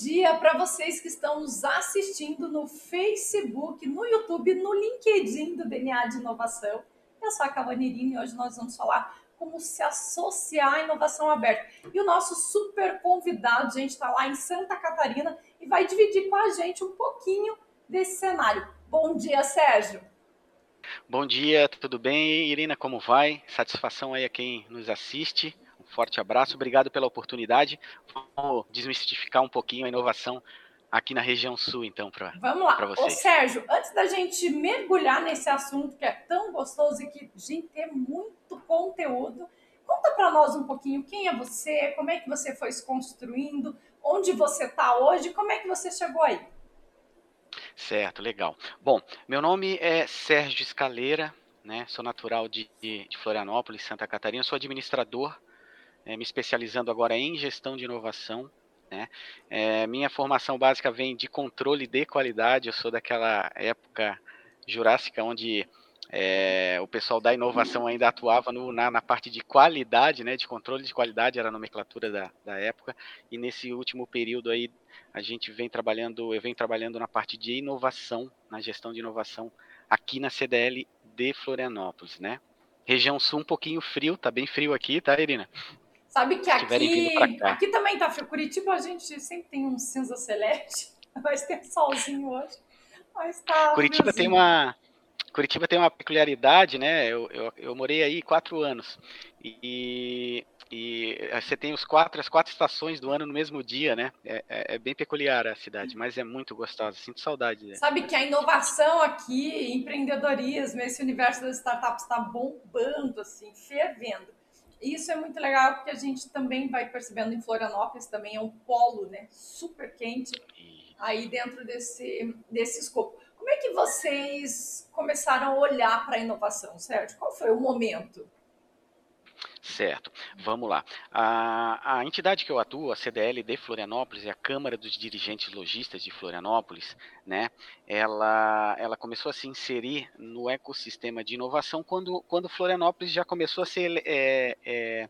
Dia para vocês que estão nos assistindo no Facebook, no YouTube, no LinkedIn do DNA de Inovação. Eu sou a Cavanirini e hoje nós vamos falar como se associar à inovação aberta. E o nosso super convidado, gente, está lá em Santa Catarina e vai dividir com a gente um pouquinho desse cenário. Bom dia, Sérgio. Bom dia, tudo bem? Irina, como vai? Satisfação aí a quem nos assiste forte abraço, obrigado pela oportunidade. Vamos desmistificar um pouquinho a inovação aqui na região sul, então, para Vamos lá. Vocês. Ô, Sérgio, antes da gente mergulhar nesse assunto que é tão gostoso e que gente tem muito conteúdo, conta para nós um pouquinho quem é você, como é que você foi se construindo, onde você está hoje, como é que você chegou aí? Certo, legal. Bom, meu nome é Sérgio Escaleira, né? Sou natural de, de Florianópolis, Santa Catarina, sou administrador é, me especializando agora em gestão de inovação. Né? É, minha formação básica vem de controle de qualidade. Eu sou daquela época jurássica onde é, o pessoal da inovação ainda atuava no, na, na, parte de qualidade, né, de controle de qualidade, era a nomenclatura da, da época, e nesse último período aí a gente vem trabalhando, eu venho trabalhando na parte de inovação, na gestão de inovação aqui na CDL de Florianópolis, né? Região sul um pouquinho frio, tá bem frio aqui, tá, Irina? Sabe que aqui, aqui também tá frio. Curitiba a gente sempre tem um cinza celeste, mas tem solzinho hoje. Mas tá Curitiba tem uma Curitiba tem uma peculiaridade, né? Eu, eu, eu morei aí quatro anos e, e você tem os quatro, as quatro estações do ano no mesmo dia, né? É, é, é bem peculiar a cidade, mas é muito gostosa. Sinto saudade. Né? Sabe que a inovação aqui, empreendedorismo, esse universo das startups está bombando, assim, fervendo. Isso é muito legal porque a gente também vai percebendo em Florianópolis também é um polo, né, super quente aí dentro desse desse escopo. Como é que vocês começaram a olhar para a inovação, certo? Qual foi o momento? Certo, vamos lá. A, a entidade que eu atuo, a CDL de Florianópolis, é a Câmara dos Dirigentes Logistas de Florianópolis, né? Ela, ela começou a se inserir no ecossistema de inovação quando, quando Florianópolis já começou a ser é, é,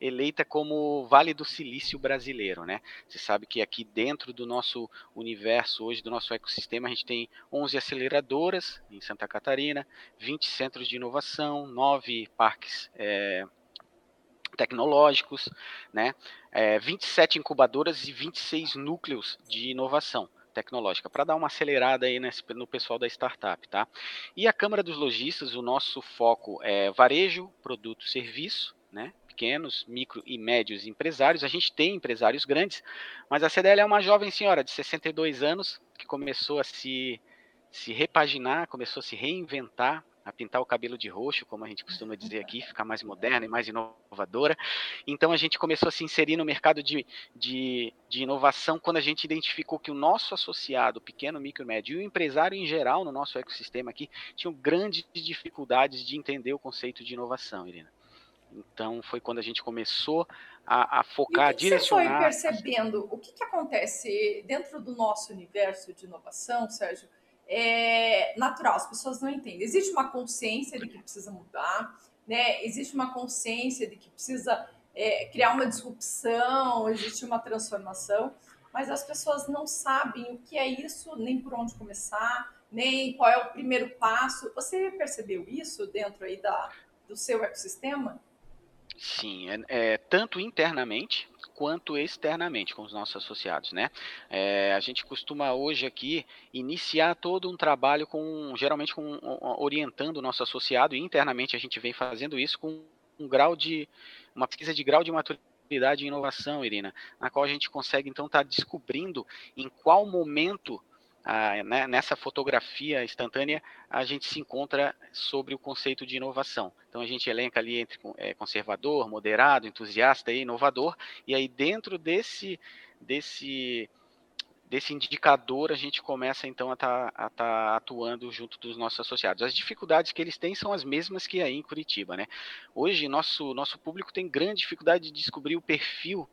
eleita como Vale do Silício brasileiro, né? Você sabe que aqui dentro do nosso universo hoje, do nosso ecossistema, a gente tem 11 aceleradoras em Santa Catarina, 20 centros de inovação, 9 parques é, tecnológicos, né? É, 27 incubadoras e 26 núcleos de inovação tecnológica, para dar uma acelerada aí nesse, no pessoal da startup, tá? E a Câmara dos Lojistas, o nosso foco é varejo, produto, serviço, né? Pequenos, micro e médios empresários. A gente tem empresários grandes, mas a CDL é uma jovem senhora de 62 anos que começou a se, se repaginar, começou a se reinventar, a pintar o cabelo de roxo, como a gente costuma dizer aqui, ficar mais moderna e mais inovadora. Então a gente começou a se inserir no mercado de, de, de inovação quando a gente identificou que o nosso associado, pequeno, micro e médio, e o empresário em geral no nosso ecossistema aqui, tinham grandes dificuldades de entender o conceito de inovação, Irina. Então foi quando a gente começou a, a focar, e o que direcionar. Você foi percebendo o que, que acontece dentro do nosso universo de inovação, Sérgio? É natural, as pessoas não entendem. Existe uma consciência de que precisa mudar, né? existe uma consciência de que precisa é, criar uma disrupção, existe uma transformação, mas as pessoas não sabem o que é isso, nem por onde começar, nem qual é o primeiro passo. Você percebeu isso dentro aí da, do seu ecossistema? Sim, é, é, tanto internamente quanto externamente com os nossos associados, né? É, a gente costuma hoje aqui iniciar todo um trabalho com, geralmente com orientando o nosso associado e internamente a gente vem fazendo isso com um grau de uma pesquisa de grau de maturidade e inovação, Irina, na qual a gente consegue então estar tá descobrindo em qual momento ah, né, nessa fotografia instantânea, a gente se encontra sobre o conceito de inovação. Então, a gente elenca ali entre é, conservador, moderado, entusiasta e inovador, e aí dentro desse, desse, desse indicador, a gente começa então a estar tá, tá atuando junto dos nossos associados. As dificuldades que eles têm são as mesmas que aí em Curitiba. Né? Hoje, nosso, nosso público tem grande dificuldade de descobrir o perfil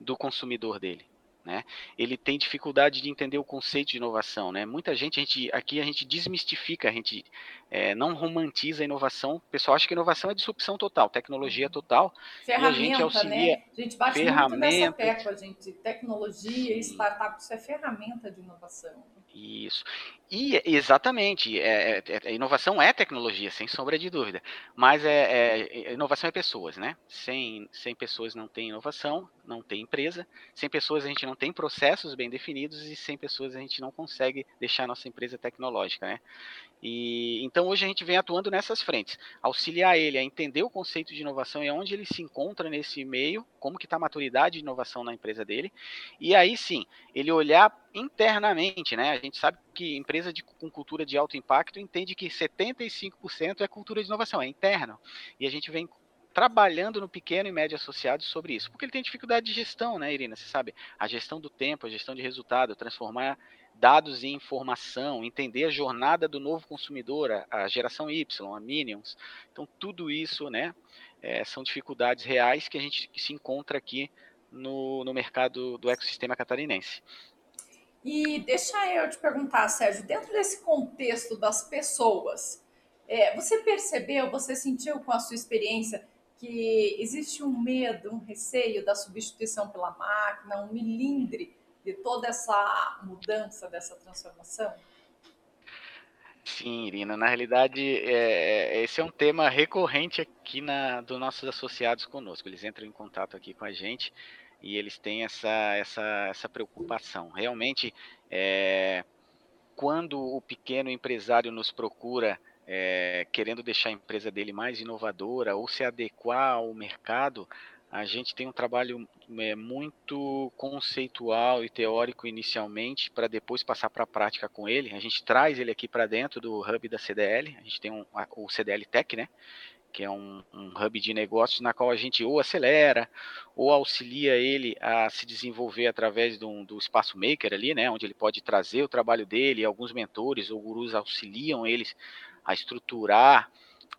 do consumidor dele. Né? Ele tem dificuldade de entender o conceito de inovação, né? Muita gente, a gente aqui a gente desmistifica, a gente é, não romantiza a inovação. O pessoal acha que inovação é disrupção total, tecnologia uhum. total. Ferramenta, e a gente auxilia. Né? A gente bate muito nessa tecla, gente. Tecnologia startup, isso é ferramenta de inovação. Isso. E exatamente, é, é, é, inovação é tecnologia, sem sombra de dúvida. Mas é, é, inovação é pessoas, né? Sem, sem pessoas não tem inovação, não tem empresa. Sem pessoas a gente não tem processos bem definidos e sem pessoas a gente não consegue deixar a nossa empresa tecnológica, né? E então hoje a gente vem atuando nessas frentes, auxiliar ele a entender o conceito de inovação e onde ele se encontra nesse meio, como que está a maturidade de inovação na empresa dele, e aí sim ele olhar internamente, né? A gente sabe que empresa de, com cultura de alto impacto entende que 75% é cultura de inovação, é interno, e a gente vem trabalhando no pequeno e médio associado sobre isso, porque ele tem dificuldade de gestão, né, Irina? Você sabe, a gestão do tempo, a gestão de resultado, transformar dados em informação, entender a jornada do novo consumidor, a, a geração Y, a Minions. Então, tudo isso né, é, são dificuldades reais que a gente se encontra aqui no, no mercado do ecossistema catarinense. E deixa eu te perguntar, Sérgio, dentro desse contexto das pessoas, é, você percebeu, você sentiu com a sua experiência que existe um medo, um receio da substituição pela máquina, um milindre de toda essa mudança, dessa transformação? Sim, Irina, na realidade, é, é, esse é um tema recorrente aqui na, dos nossos associados conosco. Eles entram em contato aqui com a gente e eles têm essa, essa, essa preocupação. Realmente, é, quando o pequeno empresário nos procura é, querendo deixar a empresa dele mais inovadora ou se adequar ao mercado, a gente tem um trabalho é, muito conceitual e teórico inicialmente, para depois passar para a prática com ele. A gente traz ele aqui para dentro do hub da CDL, a gente tem um, o CDL Tech, né? que é um, um, hub de negócios na qual a gente ou acelera ou auxilia ele a se desenvolver através do, do espaço maker ali, né, onde ele pode trazer o trabalho dele, alguns mentores ou gurus auxiliam eles a estruturar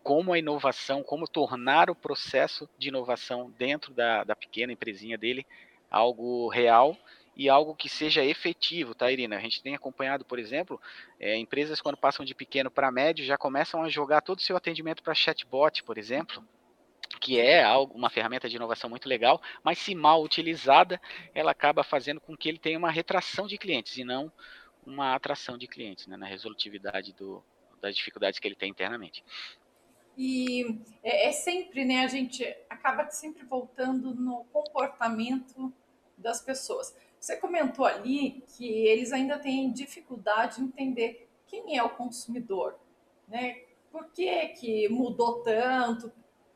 como a inovação, como tornar o processo de inovação dentro da, da pequena empresinha dele algo real e algo que seja efetivo, tá, Irina? A gente tem acompanhado, por exemplo, é, empresas quando passam de pequeno para médio já começam a jogar todo o seu atendimento para chatbot, por exemplo, que é algo, uma ferramenta de inovação muito legal, mas se mal utilizada, ela acaba fazendo com que ele tenha uma retração de clientes e não uma atração de clientes, né, na resolutividade do, das dificuldades que ele tem internamente. E é, é, sempre, né? A gente acaba sempre voltando no comportamento das pessoas. Você comentou ali que eles ainda têm dificuldade de entender quem é o consumidor, né? Por que, que mudou tanto?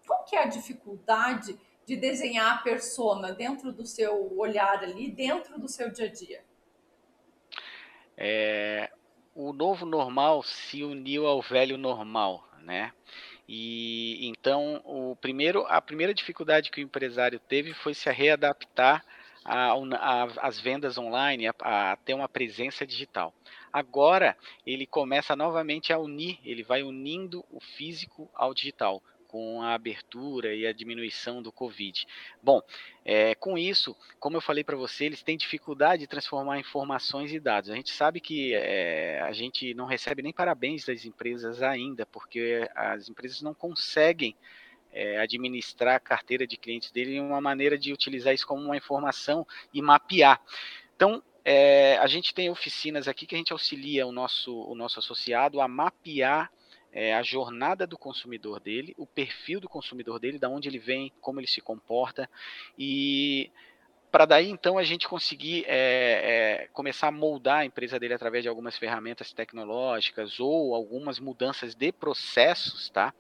Qual que é a dificuldade de desenhar a persona dentro do seu olhar ali, dentro do seu dia a dia? É, o novo normal se uniu ao velho normal, né? E então o primeiro, a primeira dificuldade que o empresário teve foi se readaptar às vendas online, a, a, ter uma presença digital. Agora ele começa novamente a unir, ele vai unindo o físico ao digital com a abertura e a diminuição do Covid. Bom, é, com isso, como eu falei para você, eles têm dificuldade de transformar informações e dados. A gente sabe que é, a gente não recebe nem parabéns das empresas ainda, porque as empresas não conseguem é, administrar a carteira de clientes dele em uma maneira de utilizar isso como uma informação e mapear. Então, é, a gente tem oficinas aqui que a gente auxilia o nosso, o nosso associado a mapear é, a jornada do consumidor dele, o perfil do consumidor dele, da onde ele vem, como ele se comporta, e para daí então a gente conseguir é, é, começar a moldar a empresa dele através de algumas ferramentas tecnológicas ou algumas mudanças de processos, tá?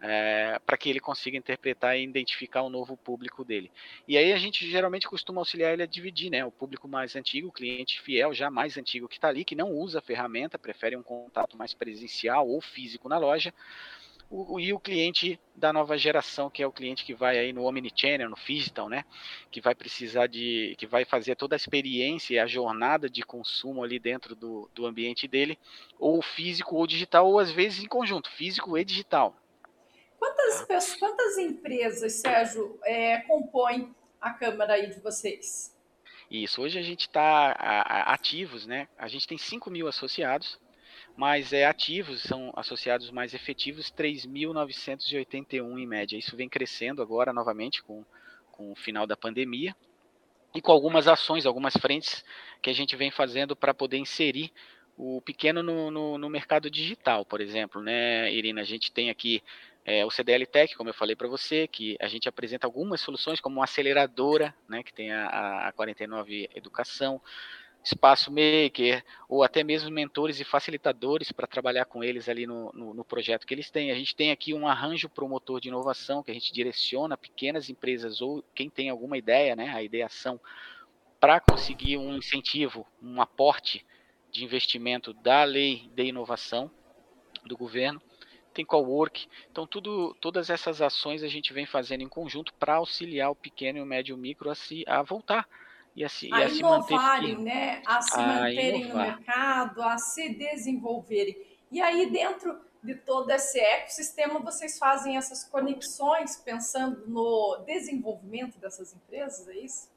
É, para que ele consiga interpretar e identificar o novo público dele. E aí a gente geralmente costuma auxiliar ele a dividir, né? O público mais antigo, o cliente fiel, já mais antigo que está ali, que não usa a ferramenta, prefere um contato mais presencial ou físico na loja, o, e o cliente da nova geração, que é o cliente que vai aí no Omnichannel, no Digital, né? Que vai precisar de, que vai fazer toda a experiência e a jornada de consumo ali dentro do, do ambiente dele, ou físico ou digital, ou às vezes em conjunto, físico e digital. Quantas, pessoas, quantas empresas, Sérgio, é, compõem a Câmara aí de vocês? Isso, hoje a gente está ativos, né? A gente tem 5 mil associados, mas é ativos, são associados mais efetivos 3.981 em média. Isso vem crescendo agora novamente com, com o final da pandemia e com algumas ações, algumas frentes que a gente vem fazendo para poder inserir o pequeno no, no, no, mercado digital, por exemplo, né, Irina? A gente tem aqui é, o CDL Tech, como eu falei para você, que a gente apresenta algumas soluções, como uma aceleradora, né, que tem a, a 49 Educação, Espaço Maker, ou até mesmo mentores e facilitadores para trabalhar com eles ali no, no, no, projeto que eles têm. A gente tem aqui um arranjo promotor de inovação, que a gente direciona pequenas empresas ou quem tem alguma ideia, né, a ideação, para conseguir um incentivo, um aporte de investimento da lei de inovação do governo tem cowork. Então, tudo, todas essas ações a gente vem fazendo em conjunto para auxiliar o pequeno e o médio micro a, se, a voltar e a, se, a e a inovarem, se manter, né? a se a manterem inovar. no mercado, a se desenvolverem. E aí, dentro de todo esse ecossistema, vocês fazem essas conexões pensando no desenvolvimento dessas empresas, é isso?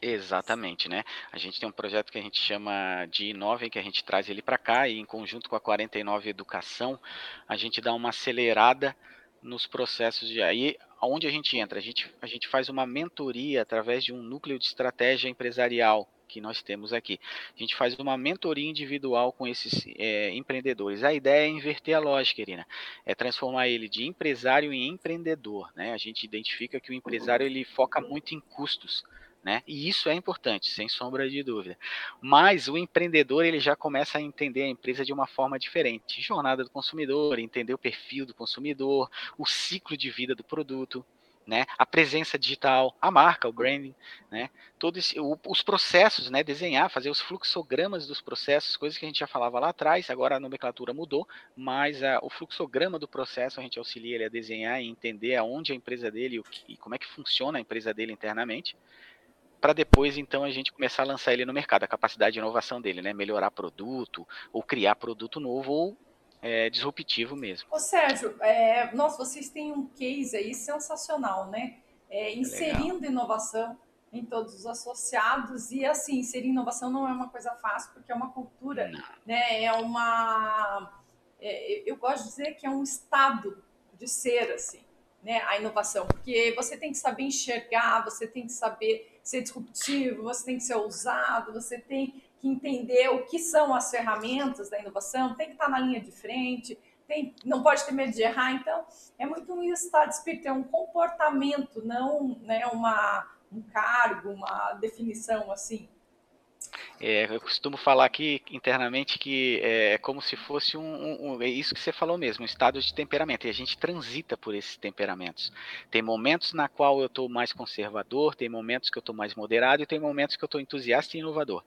Exatamente, né? A gente tem um projeto que a gente chama de Inove, que a gente traz ele para cá e em conjunto com a 49 Educação, a gente dá uma acelerada nos processos de aí aonde a gente entra, a gente, a gente faz uma mentoria através de um núcleo de estratégia empresarial que nós temos aqui. A gente faz uma mentoria individual com esses é, empreendedores. A ideia é inverter a lógica, Irina, é transformar ele de empresário em empreendedor. Né? A gente identifica que o empresário ele foca muito em custos. Né? E isso é importante, sem sombra de dúvida. Mas o empreendedor ele já começa a entender a empresa de uma forma diferente. Jornada do consumidor, entender o perfil do consumidor, o ciclo de vida do produto, né? A presença digital, a marca, o branding, né? Todos os processos, né? Desenhar, fazer os fluxogramas dos processos, coisas que a gente já falava lá atrás. Agora a nomenclatura mudou, mas a, o fluxograma do processo a gente auxilia ele a desenhar e entender aonde a empresa dele e, e como é que funciona a empresa dele internamente para depois então a gente começar a lançar ele no mercado, a capacidade de inovação dele, né? Melhorar produto, ou criar produto novo, ou é, disruptivo mesmo. Ô Sérgio, é, nossa, vocês têm um case aí sensacional, né? É, inserindo Legal. inovação em todos os associados e assim, inserir inovação não é uma coisa fácil porque é uma cultura, não. né? É uma, é, eu gosto de dizer que é um estado de ser assim né, a inovação, porque você tem que saber enxergar, você tem que saber ser disruptivo, você tem que ser ousado, você tem que entender o que são as ferramentas da inovação, tem que estar na linha de frente, tem, não pode ter medo de errar. Então, é muito um estado de espírito, é um comportamento, não né, uma, um cargo, uma definição assim. É, eu costumo falar aqui internamente que é, é como se fosse um, um, um, é isso que você falou mesmo, um estado de temperamento. E a gente transita por esses temperamentos. Tem momentos na qual eu estou mais conservador, tem momentos que eu estou mais moderado e tem momentos que eu estou entusiasta e inovador,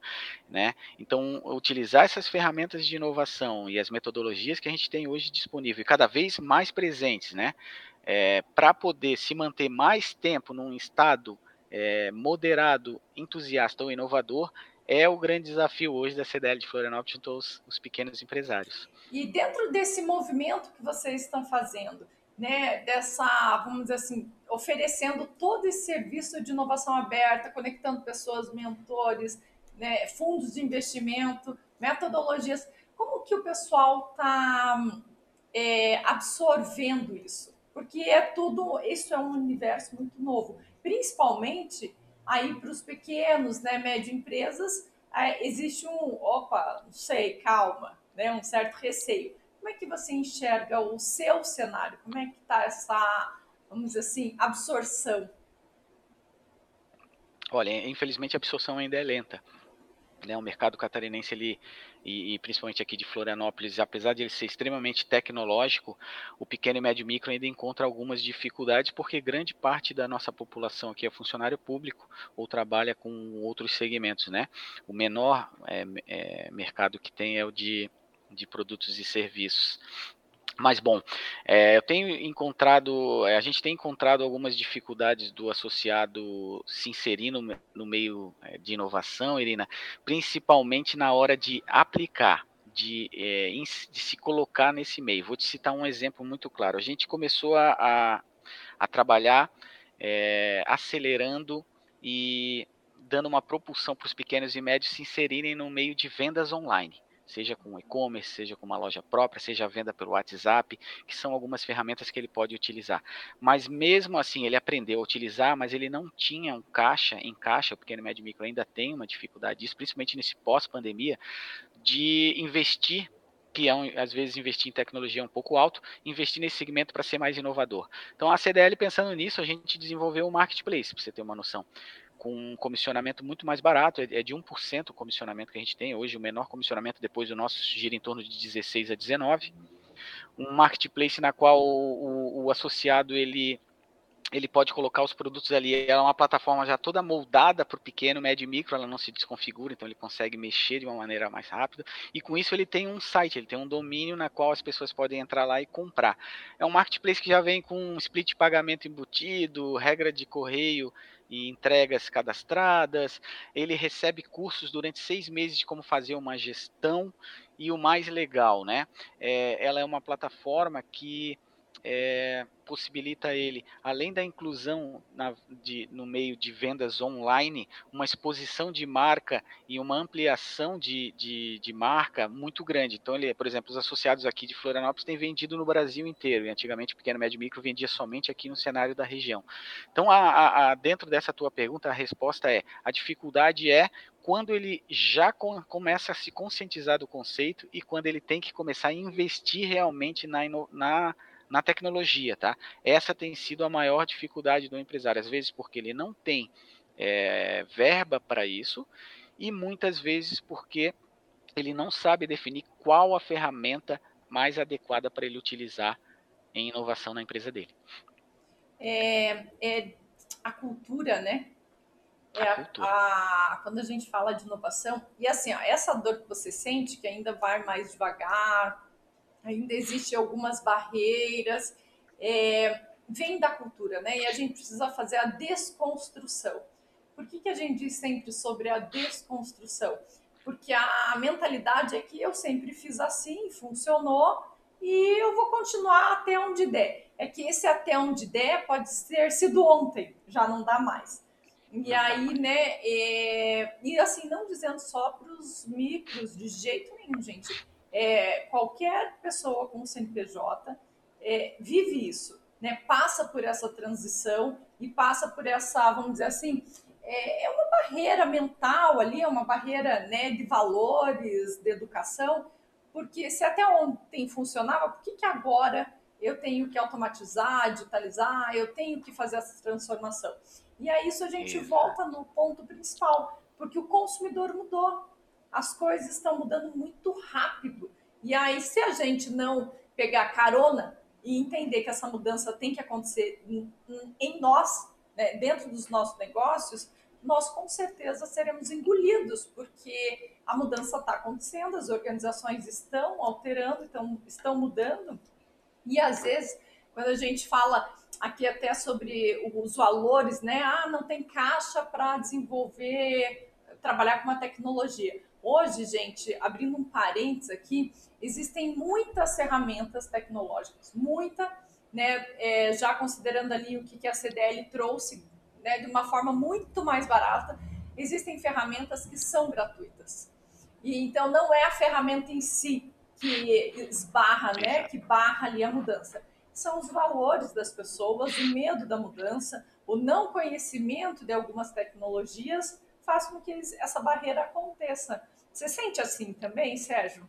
né? Então, utilizar essas ferramentas de inovação e as metodologias que a gente tem hoje disponível, cada vez mais presentes, né? É, Para poder se manter mais tempo num estado é, moderado, entusiasta ou inovador, é o grande desafio hoje da CDL de Florianópolis junto aos os pequenos empresários. E dentro desse movimento que vocês estão fazendo, né, dessa, vamos dizer assim, oferecendo todo esse serviço de inovação aberta, conectando pessoas, mentores, né, fundos de investimento, metodologias, como que o pessoal está é, absorvendo isso? Porque é tudo, isso é um universo muito novo, principalmente aí para os pequenos, né, médio empresas, existe um, opa, não sei, calma, né, um certo receio. Como é que você enxerga o seu cenário? Como é que está essa, vamos dizer assim, absorção? Olha, infelizmente a absorção ainda é lenta. Né, o mercado catarinense ele e, e, principalmente aqui de Florianópolis, apesar de ele ser extremamente tecnológico, o pequeno e médio micro ainda encontra algumas dificuldades porque grande parte da nossa população aqui é funcionário público ou trabalha com outros segmentos, né? O menor é, é, mercado que tem é o de, de produtos e serviços. Mas bom, é, eu tenho encontrado, é, a gente tem encontrado algumas dificuldades do associado se inserir no, no meio é, de inovação, Irina, principalmente na hora de aplicar. De, é, de, se colocar nesse meio. Vou te citar um exemplo muito claro. A gente começou a, a, a trabalhar é, acelerando e dando uma propulsão para os pequenos e médios se inserirem no meio de vendas online seja com e-commerce, seja com uma loja própria, seja venda pelo WhatsApp, que são algumas ferramentas que ele pode utilizar. Mas mesmo assim, ele aprendeu a utilizar, mas ele não tinha um caixa em caixa, o pequeno médio micro ainda tem uma dificuldade disso, principalmente nesse pós-pandemia, de investir que é às vezes investir em tecnologia é um pouco alto, investir nesse segmento para ser mais inovador. Então a CDL pensando nisso, a gente desenvolveu o um marketplace, para você ter uma noção com um comissionamento muito mais barato, é, é de 1% o comissionamento que a gente tem. Hoje, o menor comissionamento depois do nosso gira em torno de 16 a 19. Um marketplace na qual o, o, o associado ele ele pode colocar os produtos ali. Ela é uma plataforma já toda moldada para o pequeno, médio e micro, ela não se desconfigura, então ele consegue mexer de uma maneira mais rápida. E com isso ele tem um site, ele tem um domínio na qual as pessoas podem entrar lá e comprar. É um marketplace que já vem com split pagamento embutido, regra de correio e entregas cadastradas. Ele recebe cursos durante seis meses de como fazer uma gestão. E o mais legal, né? É, ela é uma plataforma que é, possibilita ele, além da inclusão na, de, no meio de vendas online, uma exposição de marca e uma ampliação de, de, de, marca muito grande. Então, ele, por exemplo, os associados aqui de Florianópolis têm vendido no Brasil inteiro, e antigamente o pequeno, médio e micro vendia somente aqui no cenário da região. Então, a, a, a, dentro dessa tua pergunta, a resposta é: a dificuldade é quando ele já com, começa a se conscientizar do conceito e quando ele tem que começar a investir realmente na, na na tecnologia, tá? Essa tem sido a maior dificuldade do empresário, às vezes porque ele não tem é, verba para isso e muitas vezes porque ele não sabe definir qual a ferramenta mais adequada para ele utilizar em inovação na empresa dele. É, é a cultura, né? É a cultura. A, a, quando a gente fala de inovação, e assim, ó, essa dor que você sente, que ainda vai mais devagar, ainda existem algumas barreiras, é, vem da cultura, né? E a gente precisa fazer a desconstrução. Por que, que a gente diz sempre sobre a desconstrução? Porque a mentalidade é que eu sempre fiz assim, funcionou, e eu vou continuar até onde der. É que esse até onde der pode ter sido ontem, já não dá mais. E aí, né, é, e assim, não dizendo só para os micros, de jeito nenhum, gente é, qualquer pessoa com CNPJ é, vive isso, né? passa por essa transição e passa por essa, vamos dizer assim, é, é uma barreira mental ali, é uma barreira né, de valores, de educação, porque se até ontem funcionava, por que, que agora eu tenho que automatizar, digitalizar, eu tenho que fazer essa transformação? E aí isso a gente isso. volta no ponto principal, porque o consumidor mudou as coisas estão mudando muito rápido. E aí, se a gente não pegar carona e entender que essa mudança tem que acontecer em nós, né, dentro dos nossos negócios, nós com certeza seremos engolidos, porque a mudança está acontecendo, as organizações estão alterando, então, estão mudando. E às vezes, quando a gente fala aqui até sobre os valores, né? Ah, não tem caixa para desenvolver, trabalhar com uma tecnologia. Hoje, gente, abrindo um parênteses aqui, existem muitas ferramentas tecnológicas, muita, né, é, já considerando ali o que a CDL trouxe, né, de uma forma muito mais barata, existem ferramentas que são gratuitas. E então não é a ferramenta em si que esbarra, né, que barra ali a mudança. São os valores das pessoas, o medo da mudança, o não conhecimento de algumas tecnologias faz com que essa barreira aconteça. Você sente assim também, Sérgio?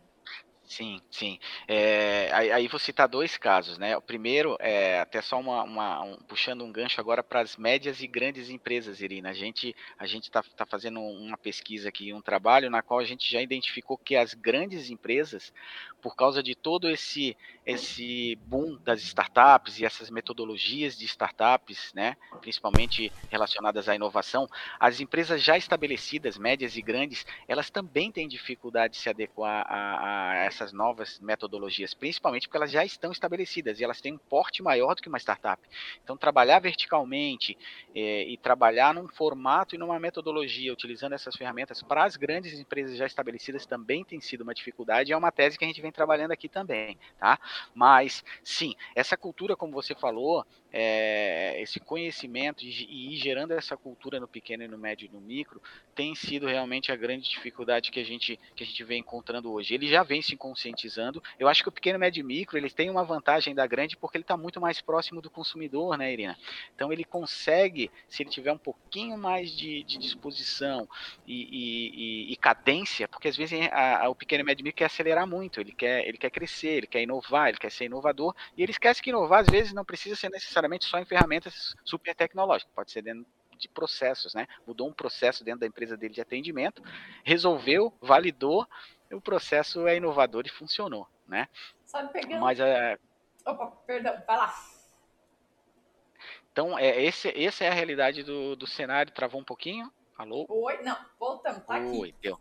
Sim, sim. É, aí, aí, vou citar dois casos, né? O primeiro é até só uma, uma um, puxando um gancho agora para as médias e grandes empresas, Irina. A gente a gente está tá fazendo uma pesquisa aqui, um trabalho na qual a gente já identificou que as grandes empresas, por causa de todo esse esse boom das startups e essas metodologias de startups, né, principalmente relacionadas à inovação, as empresas já estabelecidas, médias e grandes, elas também têm dificuldade de se adequar a, a essa essas novas metodologias, principalmente porque elas já estão estabelecidas e elas têm um porte maior do que uma startup. Então, trabalhar verticalmente é, e trabalhar num formato e numa metodologia utilizando essas ferramentas para as grandes empresas já estabelecidas também tem sido uma dificuldade. É uma tese que a gente vem trabalhando aqui também, tá? Mas, sim, essa cultura, como você falou, é, esse conhecimento e ir gerando essa cultura no pequeno e no médio e no micro tem sido realmente a grande dificuldade que a gente que a gente vem encontrando hoje. Ele já vem se conscientizando. Eu acho que o pequeno, médio e micro ele tem uma vantagem da grande porque ele está muito mais próximo do consumidor, né, Irina? Então ele consegue, se ele tiver um pouquinho mais de, de disposição e, e, e, cadência, porque às vezes a, a, o pequeno, médio e micro quer acelerar muito, ele quer ele quer crescer, ele quer inovar, ele quer ser inovador e ele esquece que inovar às vezes não precisa ser necessariamente só em ferramentas super tecnológicas, pode ser dentro de processos, né? Mudou um processo dentro da empresa dele de atendimento, resolveu, validou, o processo é inovador e funcionou, né? Sabe pegando. Mas é. Opa, perdão, vai lá. Então, é, esse, essa é a realidade do, do cenário. Travou um pouquinho? Alô? Oi, não, voltamos, tá aqui. Oi, deu.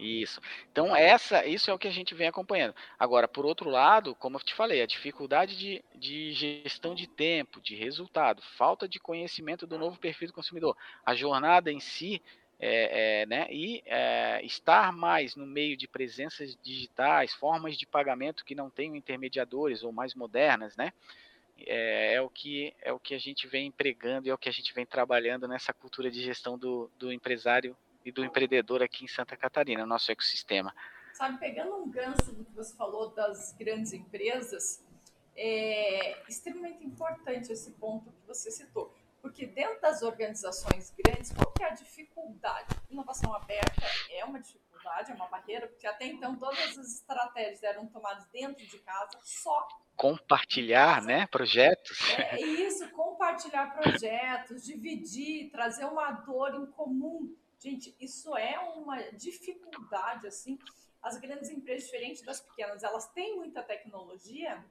Isso. Então, essa, isso é o que a gente vem acompanhando. Agora, por outro lado, como eu te falei, a dificuldade de, de gestão de tempo, de resultado, falta de conhecimento do novo perfil do consumidor, a jornada em si, é, é, né, e é, estar mais no meio de presenças digitais, formas de pagamento que não tenham intermediadores ou mais modernas, né? É, o que é o que a gente vem empregando e é o que a gente vem trabalhando nessa cultura de gestão do, do empresário e do empreendedor aqui em Santa Catarina, nosso ecossistema. Sabe, pegando um gancho do que você falou das grandes empresas, é extremamente importante esse ponto que você citou. Porque dentro das organizações grandes, qual que é a dificuldade? Inovação aberta é uma dificuldade, é uma barreira, porque até então todas as estratégias eram tomadas dentro de casa, só compartilhar, né, projetos. É isso, compartilhar projetos, dividir, trazer uma dor em comum Gente, isso é uma dificuldade, assim. As grandes empresas, diferentes das pequenas, elas têm muita tecnologia,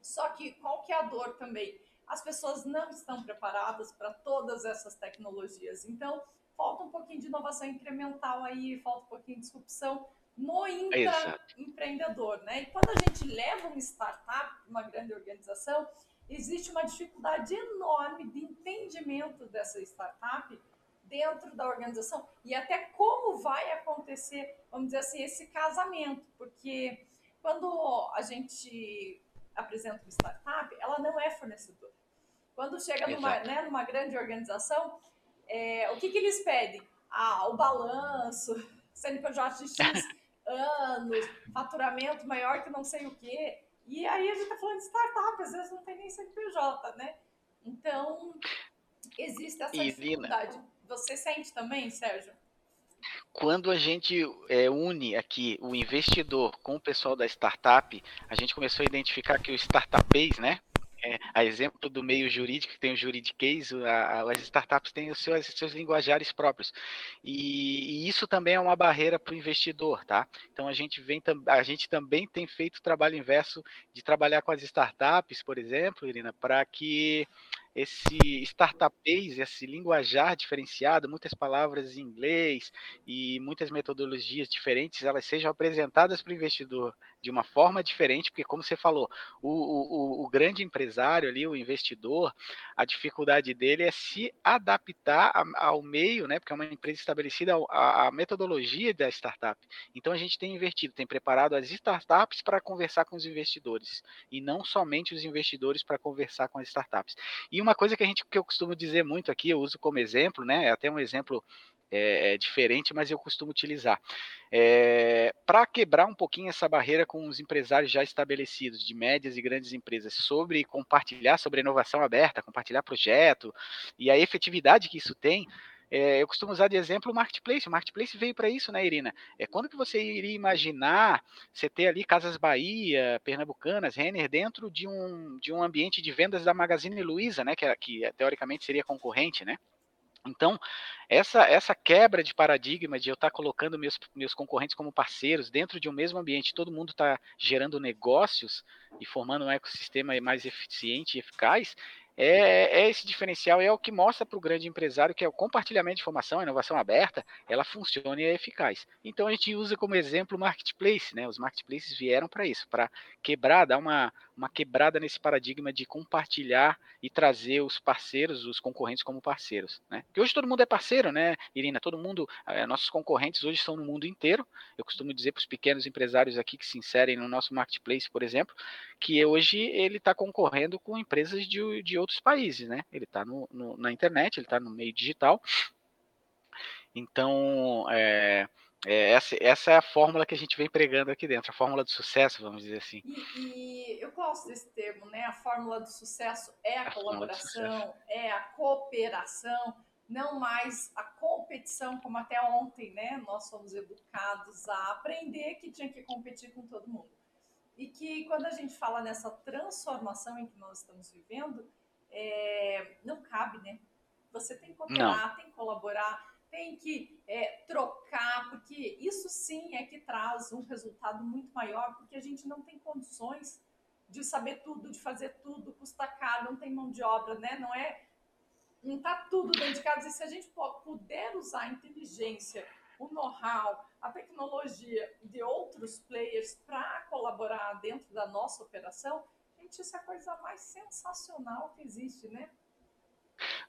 só que qual que é a dor também? As pessoas não estão preparadas para todas essas tecnologias. Então, falta um pouquinho de inovação incremental aí, falta um pouquinho de disrupção no intraempreendedor, né? E quando a gente leva uma startup, uma grande organização, existe uma dificuldade enorme de entendimento dessa startup dentro da organização e até como vai acontecer, vamos dizer assim, esse casamento, porque quando a gente apresenta uma startup, ela não é. Quando chega numa, né, numa grande organização, é, o que, que eles pedem? Ah, o balanço, CNPJ de X anos, faturamento maior que não sei o quê. E aí a gente está falando de startup, às vezes não tem nem CNPJ, né? Então, existe essa dificuldade. Você sente também, Sérgio? Quando a gente é, une aqui o investidor com o pessoal da startup, a gente começou a identificar que o startupês, né? É, a exemplo do meio jurídico, que tem o juridiquês, as startups têm os seus, seus linguajares próprios. E, e, isso também é uma barreira para o investidor, tá? Então a gente, vem, a gente também tem feito o trabalho inverso de trabalhar com as startups, por exemplo, Irina, para que esse startupês, esse linguajar diferenciado, muitas palavras em inglês e muitas metodologias diferentes, elas sejam apresentadas para o investidor de uma forma diferente, porque como você falou, o, o, o, grande empresário ali, o investidor, a dificuldade dele é se adaptar ao meio, né? Porque é uma empresa estabelecida a, metodologia da startup. Então a gente tem invertido, tem preparado as startups para conversar com os investidores e não somente os investidores para conversar com as startups. E uma coisa que a gente que eu costumo dizer muito aqui, eu uso como exemplo, né? É até um exemplo é, é diferente, mas eu costumo utilizar. É, Para quebrar um pouquinho essa barreira com os empresários já estabelecidos, de médias e grandes empresas, sobre compartilhar sobre inovação aberta, compartilhar projeto e a efetividade que isso tem, é, eu costumo usar de exemplo o marketplace. O marketplace veio para isso, né, Irina? É quando que você iria imaginar você ter ali Casas Bahia, Pernambucanas, Renner dentro de um, de um ambiente de vendas da Magazine Luiza, né? Que, que teoricamente seria concorrente, né? Então, essa, essa quebra de paradigma de eu estar colocando meus, meus concorrentes como parceiros dentro de um mesmo ambiente, todo mundo está gerando negócios e formando um ecossistema mais eficiente e eficaz, é, é esse diferencial, é o que mostra para o grande empresário que é o compartilhamento de informação, a inovação aberta, ela funciona e é eficaz. Então a gente usa como exemplo o marketplace, né? Os marketplaces vieram para isso, para quebrar, dar uma, uma quebrada nesse paradigma de compartilhar e trazer os parceiros, os concorrentes como parceiros, né? Porque hoje todo mundo é parceiro, né, Irina? Todo mundo, é, nossos concorrentes hoje estão no mundo inteiro. Eu costumo dizer para os pequenos empresários aqui que se inserem no nosso marketplace, por exemplo, que hoje ele está concorrendo com empresas de, de outros países, né? Ele está na internet, ele está no meio digital. Então, é, é, essa, essa, é a fórmula que a gente vem pregando aqui dentro, a fórmula do sucesso, vamos dizer assim. E, e eu gosto desse termo, né? A fórmula do sucesso é a, a colaboração, é a cooperação, não mais a competição, como até ontem, né? Nós fomos educados a aprender que tinha que competir com todo mundo. E que quando a gente fala nessa transformação em que nós estamos vivendo, é, não cabe, né? Você tem que cooperar, não. tem que colaborar tem que é, trocar, porque isso sim é que traz um resultado muito maior, porque a gente não tem condições de saber tudo, de fazer tudo, custa caro, não tem mão de obra, né? Não é. Não está tudo dentro de casa. E se a gente puder usar a inteligência, o know-how, a tecnologia de outros players para colaborar dentro da nossa operação, gente, isso é a coisa mais sensacional que existe, né?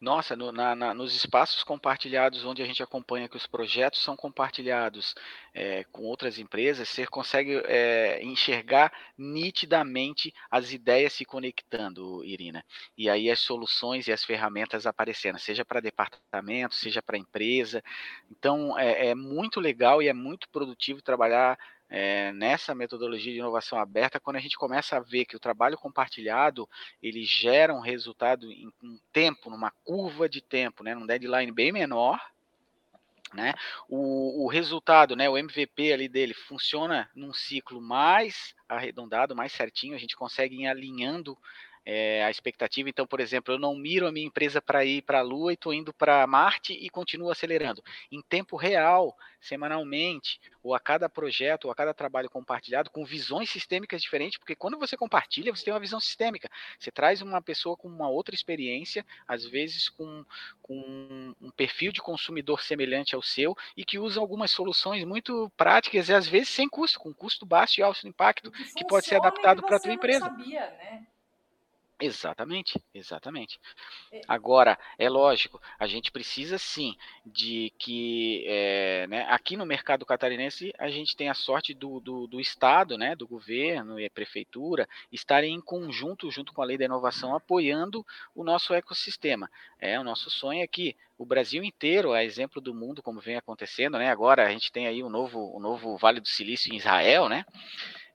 Nossa, no, na, na, nos espaços compartilhados onde a gente acompanha que os projetos são compartilhados é, com outras empresas, você consegue é, enxergar nitidamente as ideias se conectando, Irina. E aí as soluções e as ferramentas aparecendo, seja para departamento, seja para empresa. Então é, é muito legal e é muito produtivo trabalhar é, nessa metodologia de inovação aberta, quando a gente começa a ver que o trabalho compartilhado ele gera um resultado em um tempo, numa curva de tempo, né, num deadline bem menor, né, o, o resultado, né, o MVP ali dele funciona num ciclo mais arredondado, mais certinho, a gente consegue ir alinhando é, a expectativa. Então, por exemplo, eu não miro a minha empresa para ir para a Lua e estou indo para Marte e continuo acelerando. Em tempo real, semanalmente, ou a cada projeto, ou a cada trabalho compartilhado, com visões sistêmicas diferentes, porque quando você compartilha, você tem uma visão sistêmica. Você traz uma pessoa com uma outra experiência, às vezes com, com um perfil de consumidor semelhante ao seu, e que usa algumas soluções muito práticas e às vezes sem custo, com custo baixo e alto impacto, que, que pode ser adaptado para a tua empresa. Sabia, né? Exatamente, exatamente. É. Agora, é lógico, a gente precisa sim de que, é, né, aqui no mercado catarinense, a gente tem a sorte do, do, do, Estado, né, do governo e a prefeitura, estarem em conjunto, junto com a lei da inovação, apoiando o nosso ecossistema. É, o nosso sonho é que o Brasil inteiro, a exemplo do mundo, como vem acontecendo, né, agora a gente tem aí o novo, o novo Vale do Silício em Israel, né,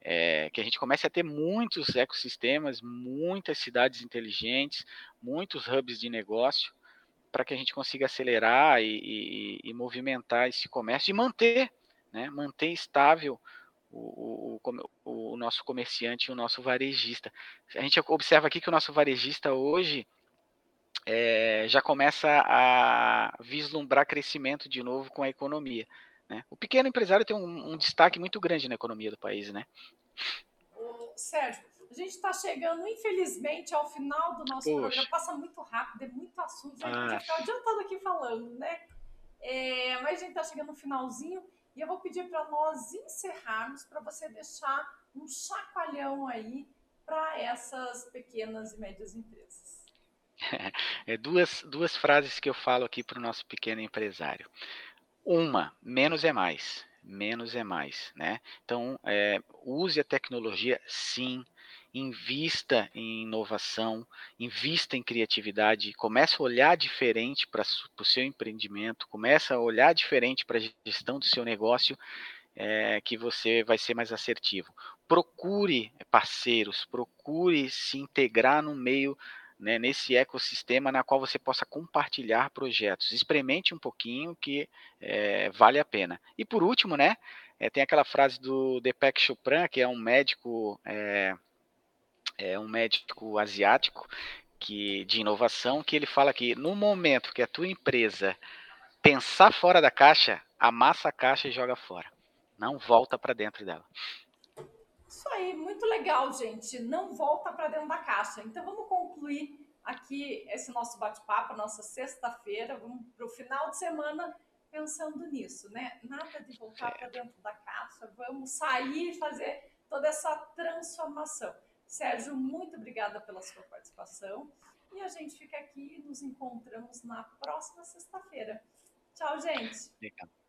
é, que a gente comece a ter muitos ecossistemas, muitas cidades inteligentes, muitos hubs de negócio, para que a gente consiga acelerar e, e, e, movimentar esse comércio e manter, né, manter estável o, o, o, nosso comerciante e o nosso varejista. A gente observa aqui que o nosso varejista hoje é, já começa a vislumbrar crescimento de novo com a economia. Né? O pequeno empresário tem um, um, destaque muito grande na economia do país, né? Sérgio, a gente está chegando, infelizmente, ao final do nosso Poxa. programa. Passa muito rápido, é muito assunto. A gente ah. ficar o dia todo aqui falando, né? É, mas a gente está chegando no finalzinho e eu vou pedir para nós encerrarmos, para você deixar um chacoalhão aí para essas pequenas e médias empresas. É duas, duas frases que eu falo aqui para o nosso pequeno empresário. Uma, menos é mais. Menos é mais, né? Então, é, use a tecnologia, sim. Invista em inovação, invista em criatividade, comece a olhar diferente para o seu empreendimento, comece a olhar diferente para a gestão do seu negócio, é, que você vai ser mais assertivo. Procure parceiros, procure se integrar no meio né, nesse ecossistema na qual você possa compartilhar projetos. Experimente um pouquinho que é, vale a pena. E por último, né, é, tem aquela frase do Deepak Chopra, que é um médico, é, é um médico asiático que, de inovação, que ele fala que no momento que a tua empresa pensar fora da caixa, amassa a caixa e joga fora. Não volta para dentro dela. Isso aí, muito legal, gente. Não volta para dentro da caixa. Então vamos concluir aqui esse nosso bate-papo, nossa sexta-feira, vamos para o final de semana pensando nisso, né? Nada de voltar para dentro da caixa, vamos sair e fazer toda essa transformação. Sérgio, muito obrigada pela sua participação e a gente fica aqui e nos encontramos na próxima sexta-feira. Tchau, gente. Obrigado.